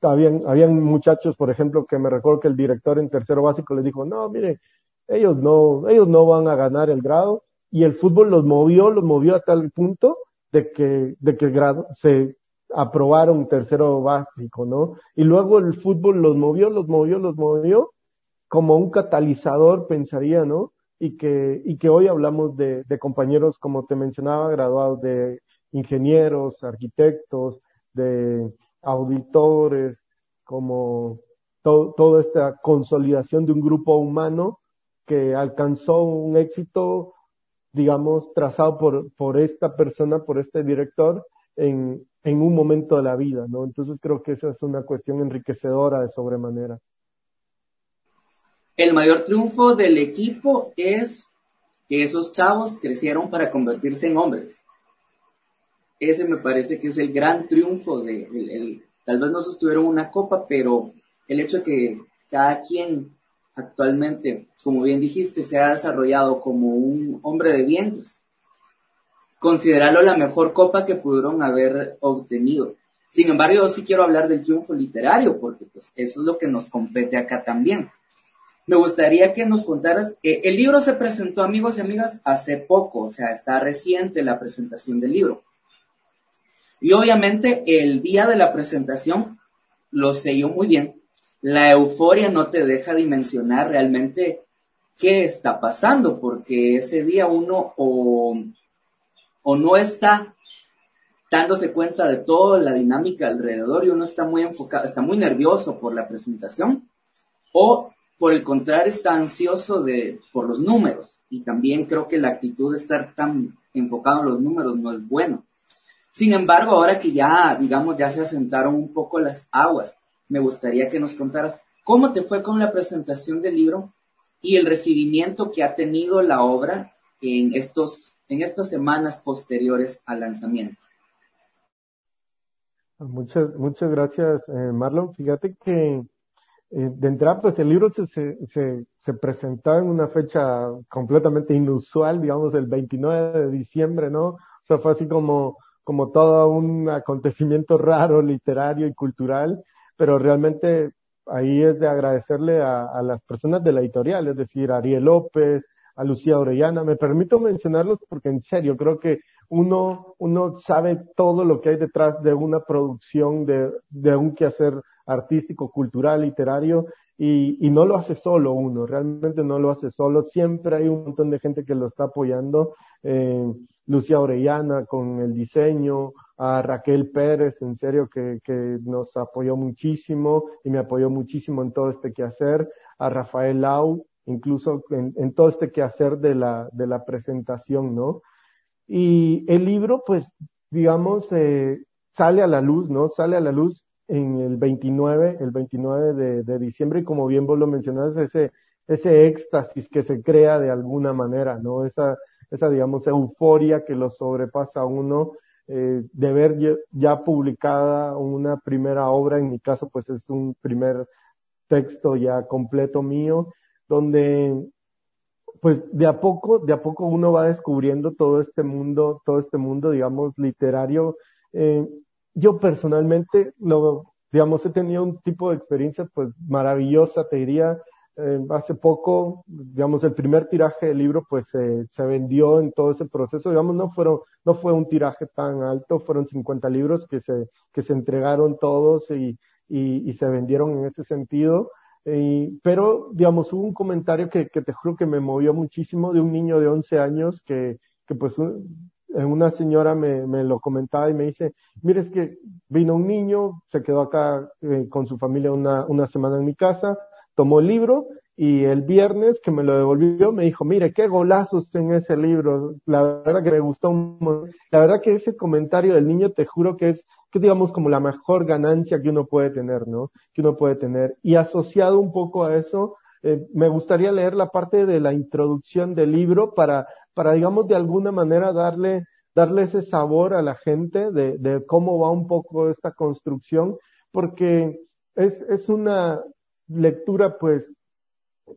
habían, habían muchachos, por ejemplo, que me recuerdo que el director en tercero básico les dijo, no, mire, ellos no, ellos no van a ganar el grado y el fútbol los movió, los movió a tal punto de que, de que grado, se aprobaron tercero básico, ¿no? Y luego el fútbol los movió, los movió, los movió, como un catalizador, pensaría, ¿no? Y que, y que hoy hablamos de, de compañeros, como te mencionaba, graduados de ingenieros, arquitectos, de auditores, como to, toda esta consolidación de un grupo humano que alcanzó un éxito digamos, trazado por, por esta persona, por este director, en, en un momento de la vida, ¿no? Entonces creo que esa es una cuestión enriquecedora de sobremanera. El mayor triunfo del equipo es que esos chavos crecieron para convertirse en hombres. Ese me parece que es el gran triunfo de, el, tal vez no sostuvieron una copa, pero el hecho de que cada quien actualmente, como bien dijiste, se ha desarrollado como un hombre de vientos. Considerarlo la mejor copa que pudieron haber obtenido. Sin embargo, yo sí quiero hablar del triunfo literario, porque pues eso es lo que nos compete acá también. Me gustaría que nos contaras, eh, el libro se presentó, amigos y amigas, hace poco, o sea, está reciente la presentación del libro. Y obviamente el día de la presentación lo selló muy bien, la euforia no te deja dimensionar realmente qué está pasando, porque ese día uno o, o no está dándose cuenta de toda la dinámica alrededor y uno está muy enfocado, está muy nervioso por la presentación, o por el contrario está ansioso de, por los números. Y también creo que la actitud de estar tan enfocado en los números no es bueno. Sin embargo, ahora que ya, digamos, ya se asentaron un poco las aguas, me gustaría que nos contaras cómo te fue con la presentación del libro y el recibimiento que ha tenido la obra en, estos, en estas semanas posteriores al lanzamiento. Muchas, muchas gracias, eh, Marlon. Fíjate que eh, de entrada, pues el libro se, se, se, presentó en una fecha completamente inusual, digamos, el 29 de diciembre, ¿no? O sea, fue así como, como todo un acontecimiento raro, literario y cultural pero realmente ahí es de agradecerle a, las personas de la editorial, es decir, a Ariel López, a Lucía Orellana. Me permito mencionarlos porque en serio creo que uno, uno sabe todo lo que hay detrás de una producción, de, de un quehacer artístico, cultural, literario, y, y, no lo hace solo uno, realmente no lo hace solo, siempre hay un montón de gente que lo está apoyando, eh, Lucía Orellana con el diseño, a Raquel Pérez, en serio, que, que nos apoyó muchísimo y me apoyó muchísimo en todo este quehacer, a Rafael Lau, incluso en, en todo este quehacer de la, de la presentación, ¿no? Y el libro, pues, digamos, eh, sale a la luz, ¿no? Sale a la luz en el 29, el 29 de, de diciembre, y como bien vos lo mencionas, ese, ese éxtasis que se crea de alguna manera, ¿no? Esa, esa, digamos, euforia que lo sobrepasa uno eh, de ver ya, publicada una primera obra, en mi caso pues es un primer texto ya completo mío, donde pues de a poco, de a poco uno va descubriendo todo este mundo, todo este mundo, digamos, literario. Eh, yo personalmente, lo, digamos, he tenido un tipo de experiencia pues maravillosa, te diría, eh, hace poco, digamos, el primer tiraje del libro pues se vendió en todo ese proceso, digamos, no fueron, no fue un tiraje tan alto, fueron 50 libros que se, que se entregaron todos y, y, se vendieron en ese sentido. Eh, pero, digamos, hubo un comentario que, que, te juro que me movió muchísimo de un niño de 11 años que, que pues una señora me, lo comentaba y me dice, mire, es que vino un niño, se quedó acá eh, con su familia una, semana en mi casa, tomó el libro y el viernes que me lo devolvió me dijo, mire, qué golazos en ese libro. La verdad que me gustó. La verdad que ese comentario del niño te juro que es, que digamos como la mejor ganancia que uno puede tener, ¿no? Que uno puede tener. Y asociado un poco a eso, eh, me gustaría leer la parte de la introducción del libro para, para digamos de alguna manera darle, darle ese sabor a la gente de, de cómo va un poco esta construcción, porque es, es una, lectura, pues,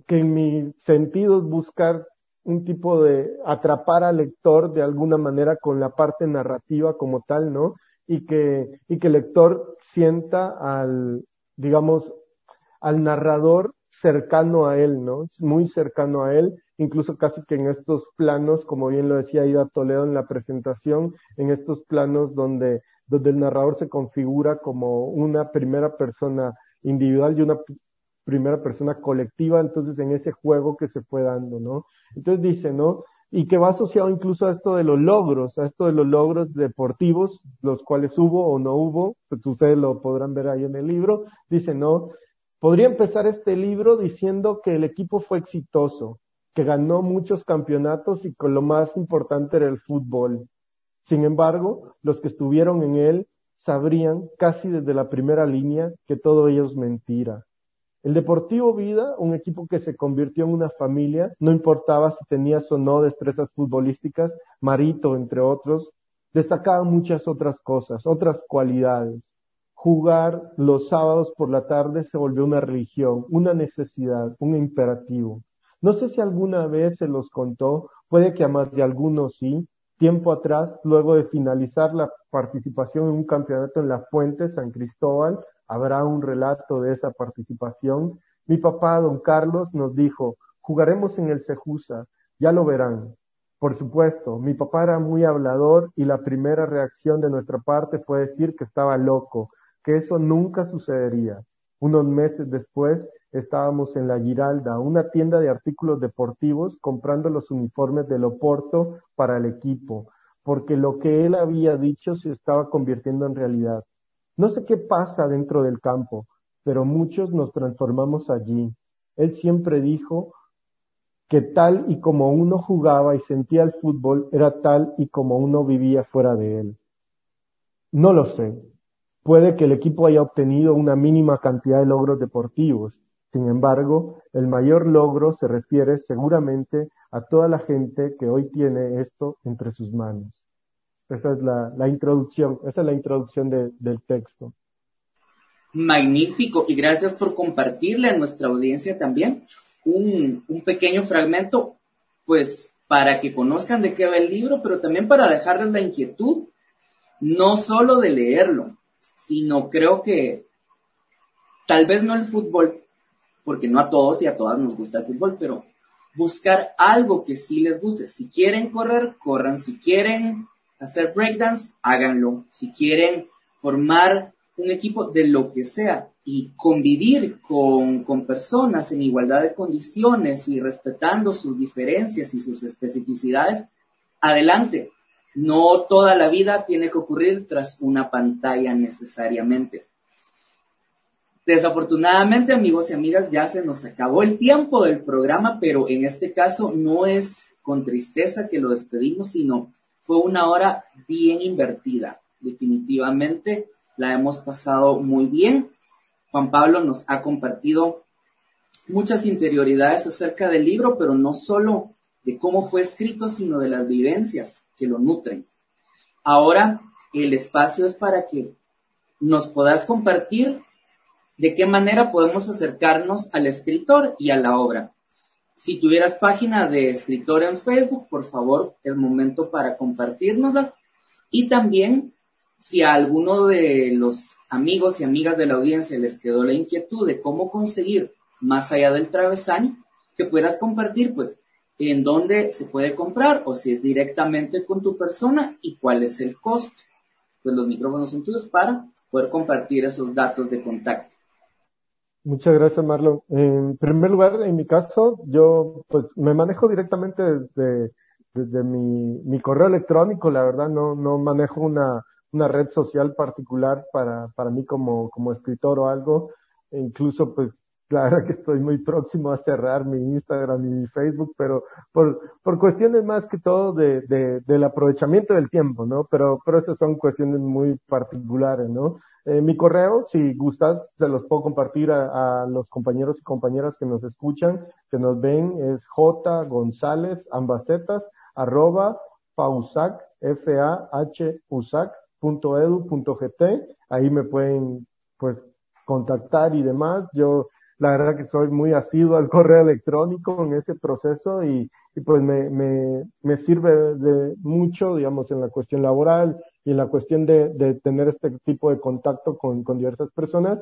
que en mi sentido es buscar un tipo de atrapar al lector de alguna manera con la parte narrativa como tal, ¿no? Y que, y que el lector sienta al, digamos, al narrador cercano a él, ¿no? Muy cercano a él, incluso casi que en estos planos, como bien lo decía Ida Toledo en la presentación, en estos planos donde, donde el narrador se configura como una primera persona individual y una primera persona colectiva, entonces en ese juego que se fue dando, ¿no? Entonces dice, ¿no? Y que va asociado incluso a esto de los logros, a esto de los logros deportivos, los cuales hubo o no hubo, pues ustedes lo podrán ver ahí en el libro, dice, ¿no? Podría empezar este libro diciendo que el equipo fue exitoso, que ganó muchos campeonatos y que lo más importante era el fútbol. Sin embargo, los que estuvieron en él sabrían casi desde la primera línea que todo ello es mentira, el Deportivo Vida, un equipo que se convirtió en una familia, no importaba si tenías o no destrezas futbolísticas, Marito, entre otros, destacaban muchas otras cosas, otras cualidades. Jugar los sábados por la tarde se volvió una religión, una necesidad, un imperativo. No sé si alguna vez se los contó, puede que a más de algunos sí. Tiempo atrás, luego de finalizar la participación en un campeonato en la Fuente, San Cristóbal, habrá un relato de esa participación. Mi papá, don Carlos, nos dijo, jugaremos en el Sejusa, ya lo verán. Por supuesto, mi papá era muy hablador y la primera reacción de nuestra parte fue decir que estaba loco, que eso nunca sucedería. Unos meses después estábamos en la Giralda, una tienda de artículos deportivos, comprando los uniformes del Oporto para el equipo, porque lo que él había dicho se estaba convirtiendo en realidad. No sé qué pasa dentro del campo, pero muchos nos transformamos allí. Él siempre dijo que tal y como uno jugaba y sentía el fútbol era tal y como uno vivía fuera de él. No lo sé. Puede que el equipo haya obtenido una mínima cantidad de logros deportivos. Sin embargo, el mayor logro se refiere seguramente a toda la gente que hoy tiene esto entre sus manos. Esa es la, introducción, esa es la introducción del texto. Magnífico y gracias por compartirle a nuestra audiencia también un, un pequeño fragmento, pues para que conozcan de qué va el libro, pero también para dejarles la inquietud, no solo de leerlo, sino creo que tal vez no el fútbol, porque no a todos y a todas nos gusta el fútbol, pero buscar algo que sí les guste. Si quieren correr, corran. Si quieren hacer breakdance, háganlo. Si quieren formar un equipo de lo que sea y convivir con, con, personas en igualdad de condiciones y respetando sus diferencias y sus especificidades, adelante. No toda la vida tiene que ocurrir tras una pantalla necesariamente. Desafortunadamente, amigos y amigas, ya se nos acabó el tiempo del programa, pero en este caso no es con tristeza que lo despedimos, sino fue una hora bien invertida. Definitivamente la hemos pasado muy bien. Juan Pablo nos ha compartido muchas interioridades acerca del libro, pero no solo de cómo fue escrito, sino de las vivencias que lo nutren. Ahora el espacio es para que nos puedas compartir de qué manera podemos acercarnos al escritor y a la obra. Si tuvieras página de escritor en Facebook, por favor, es momento para compartirnosla. Y también, si a alguno de los amigos y amigas de la audiencia les quedó la inquietud de cómo conseguir más allá del travesaño, que puedas compartir, pues, en dónde se puede comprar o si es directamente con tu persona y cuál es el costo. Pues los micrófonos son tuyos para poder compartir esos datos de contacto. Muchas gracias, Marlon. En primer lugar, en mi caso, yo pues me manejo directamente desde, desde mi, mi correo electrónico, la verdad, no, no manejo una, una red social particular para, para mí como, como escritor o algo. E incluso, pues, claro que estoy muy próximo a cerrar mi Instagram y mi Facebook, pero por, por cuestiones más que todo de, de, del aprovechamiento del tiempo, ¿no? Pero, pero esas son cuestiones muy particulares, ¿no? Eh, mi correo, si gustas, se los puedo compartir a, los compañeros y compañeras que nos escuchan, que nos ven, es J González Ambacetas, arroba pausac, f a h punto edu gt. Ahí me pueden, pues, contactar y demás. Yo, la verdad que soy muy asiduo al correo electrónico en ese proceso y, pues me, me, me sirve de mucho, digamos, en la cuestión laboral, y en la cuestión de, de tener este tipo de contacto con, con diversas personas.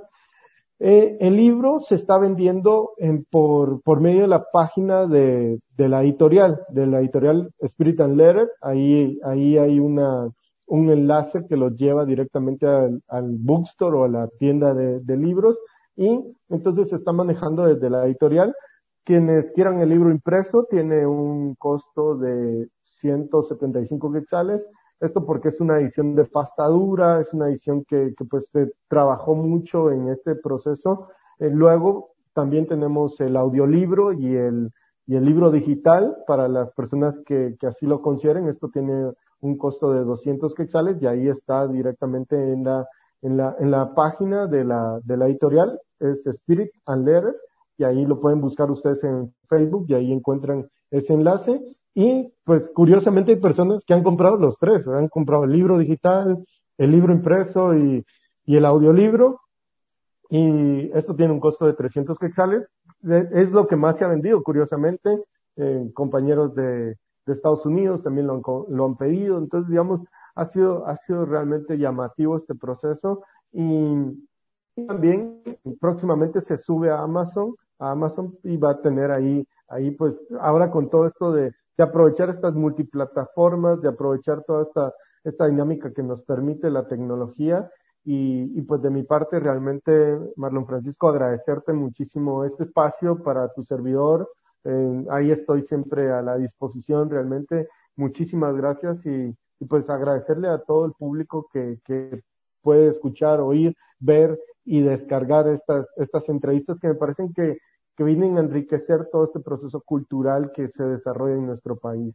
Eh, el libro se está vendiendo en, por, por medio de la página de, de la editorial, de la editorial Spirit and Letter. Ahí, ahí hay una, un enlace que los lleva directamente al, bookstore o a la tienda de, libros y entonces se está manejando desde la editorial. Quienes quieran el libro impreso tiene un costo de 175 quetzales esto porque es una edición de pasta dura, es una edición que, que pues se trabajó mucho en este proceso. Eh, luego también tenemos el audiolibro y el, y el libro digital para las personas que, que así lo consideren. Esto tiene un costo de 200 quetzales y ahí está directamente en la, en la, en la página de la, de la editorial, es Spirit and Letter, y ahí lo pueden buscar ustedes en Facebook y ahí encuentran ese enlace. Y pues curiosamente hay personas que han comprado los tres, han comprado el libro digital, el libro impreso y, y el audiolibro. Y esto tiene un costo de 300 quetzales. Es lo que más se ha vendido, curiosamente. Eh, compañeros de, de, Estados Unidos también lo han, lo han pedido. Entonces, digamos, ha sido, ha sido realmente llamativo este proceso. Y, también próximamente se sube a Amazon, a Amazon y va a tener ahí, ahí pues, ahora con todo esto de, de aprovechar estas multiplataformas, de aprovechar toda esta, esta dinámica que nos permite la tecnología. Y, y, pues de mi parte realmente, Marlon Francisco, agradecerte muchísimo este espacio para tu servidor. Eh, ahí estoy siempre a la disposición realmente. Muchísimas gracias y, y, pues agradecerle a todo el público que, que puede escuchar, oír, ver y descargar estas, estas entrevistas que me parecen que, que vienen a enriquecer todo este proceso cultural que se desarrolla en nuestro país.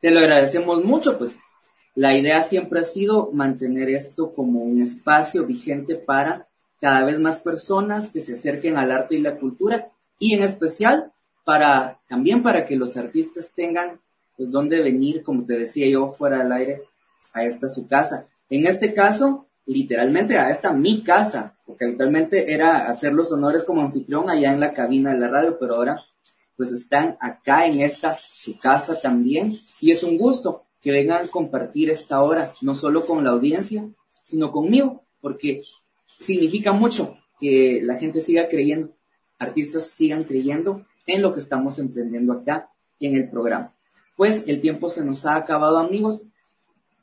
Te lo agradecemos mucho, pues la idea siempre ha sido mantener esto como un espacio vigente para cada vez más personas que se acerquen al arte y la cultura y en especial para también para que los artistas tengan pues dónde venir, como te decía yo fuera del aire, a esta su casa. En este caso, literalmente a esta mi casa, porque habitualmente era hacer los honores como anfitrión allá en la cabina de la radio, pero ahora pues están acá en esta su casa también y es un gusto que vengan a compartir esta hora, no solo con la audiencia, sino conmigo, porque significa mucho que la gente siga creyendo, artistas sigan creyendo en lo que estamos emprendiendo acá y en el programa. Pues el tiempo se nos ha acabado amigos,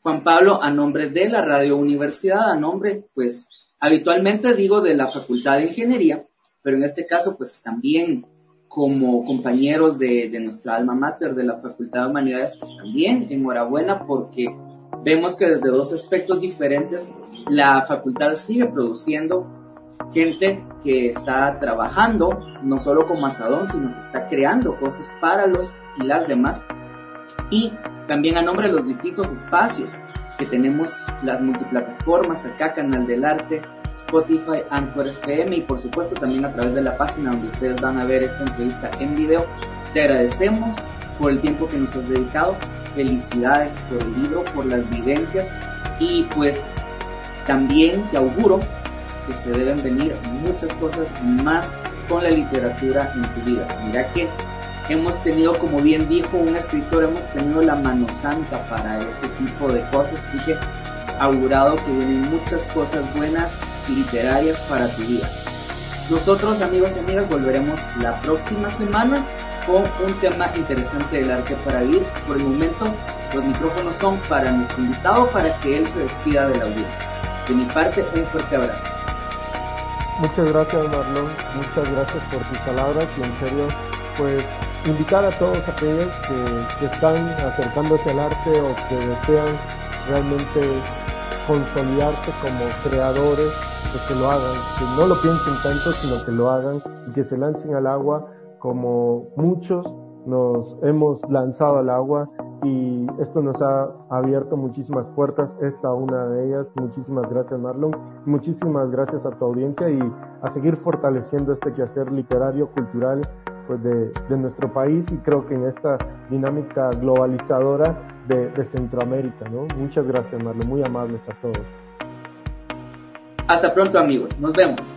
Juan Pablo, a nombre de la Radio Universidad, a nombre, pues, habitualmente digo de la Facultad de Ingeniería, pero en este caso, pues, también como compañeros de, nuestra alma mater de la Facultad de Humanidades, pues también enhorabuena porque vemos que desde dos aspectos diferentes la facultad sigue produciendo gente que está trabajando no solo como asadón, sino que está creando cosas para los y las demás. Y también a nombre de los distintos espacios que tenemos las multiplataformas, acá Canal del Arte, Spotify, Anchor FM y por supuesto también a través de la página donde ustedes van a ver esta entrevista en video. Te agradecemos por el tiempo que nos has dedicado, felicidades por el libro, por las vivencias y pues también te auguro que se deben venir muchas cosas más con la literatura en tu vida. Mira que hemos tenido, como bien dijo un escritor, hemos tenido la mano santa para ese tipo de cosas, así que augurado que vienen muchas cosas buenas literarias para tu vida. Nosotros, amigos y amigas, volveremos la próxima semana con un tema interesante del arte para vivir. Por el momento, los micrófonos son para nuestro invitado para que él se despida de la audiencia. De mi parte, un fuerte abrazo. Muchas gracias Marlon, muchas gracias por tus palabras y en serio, pues invitar a todos aquellos que, están acercándose al arte o que desean realmente consolidarse como creadores, pues que lo hagan, que no lo piensen tanto, sino que lo hagan y que se lancen al agua como muchos nos hemos lanzado al agua. Y esto nos ha abierto muchísimas puertas, esta una de ellas. Muchísimas gracias Marlon, muchísimas gracias a tu audiencia y a seguir fortaleciendo este quehacer literario, cultural pues de, nuestro país y creo que en esta dinámica globalizadora de, de Centroamérica. ¿no? Muchas gracias Marlon, muy amables a todos. Hasta pronto amigos, nos vemos.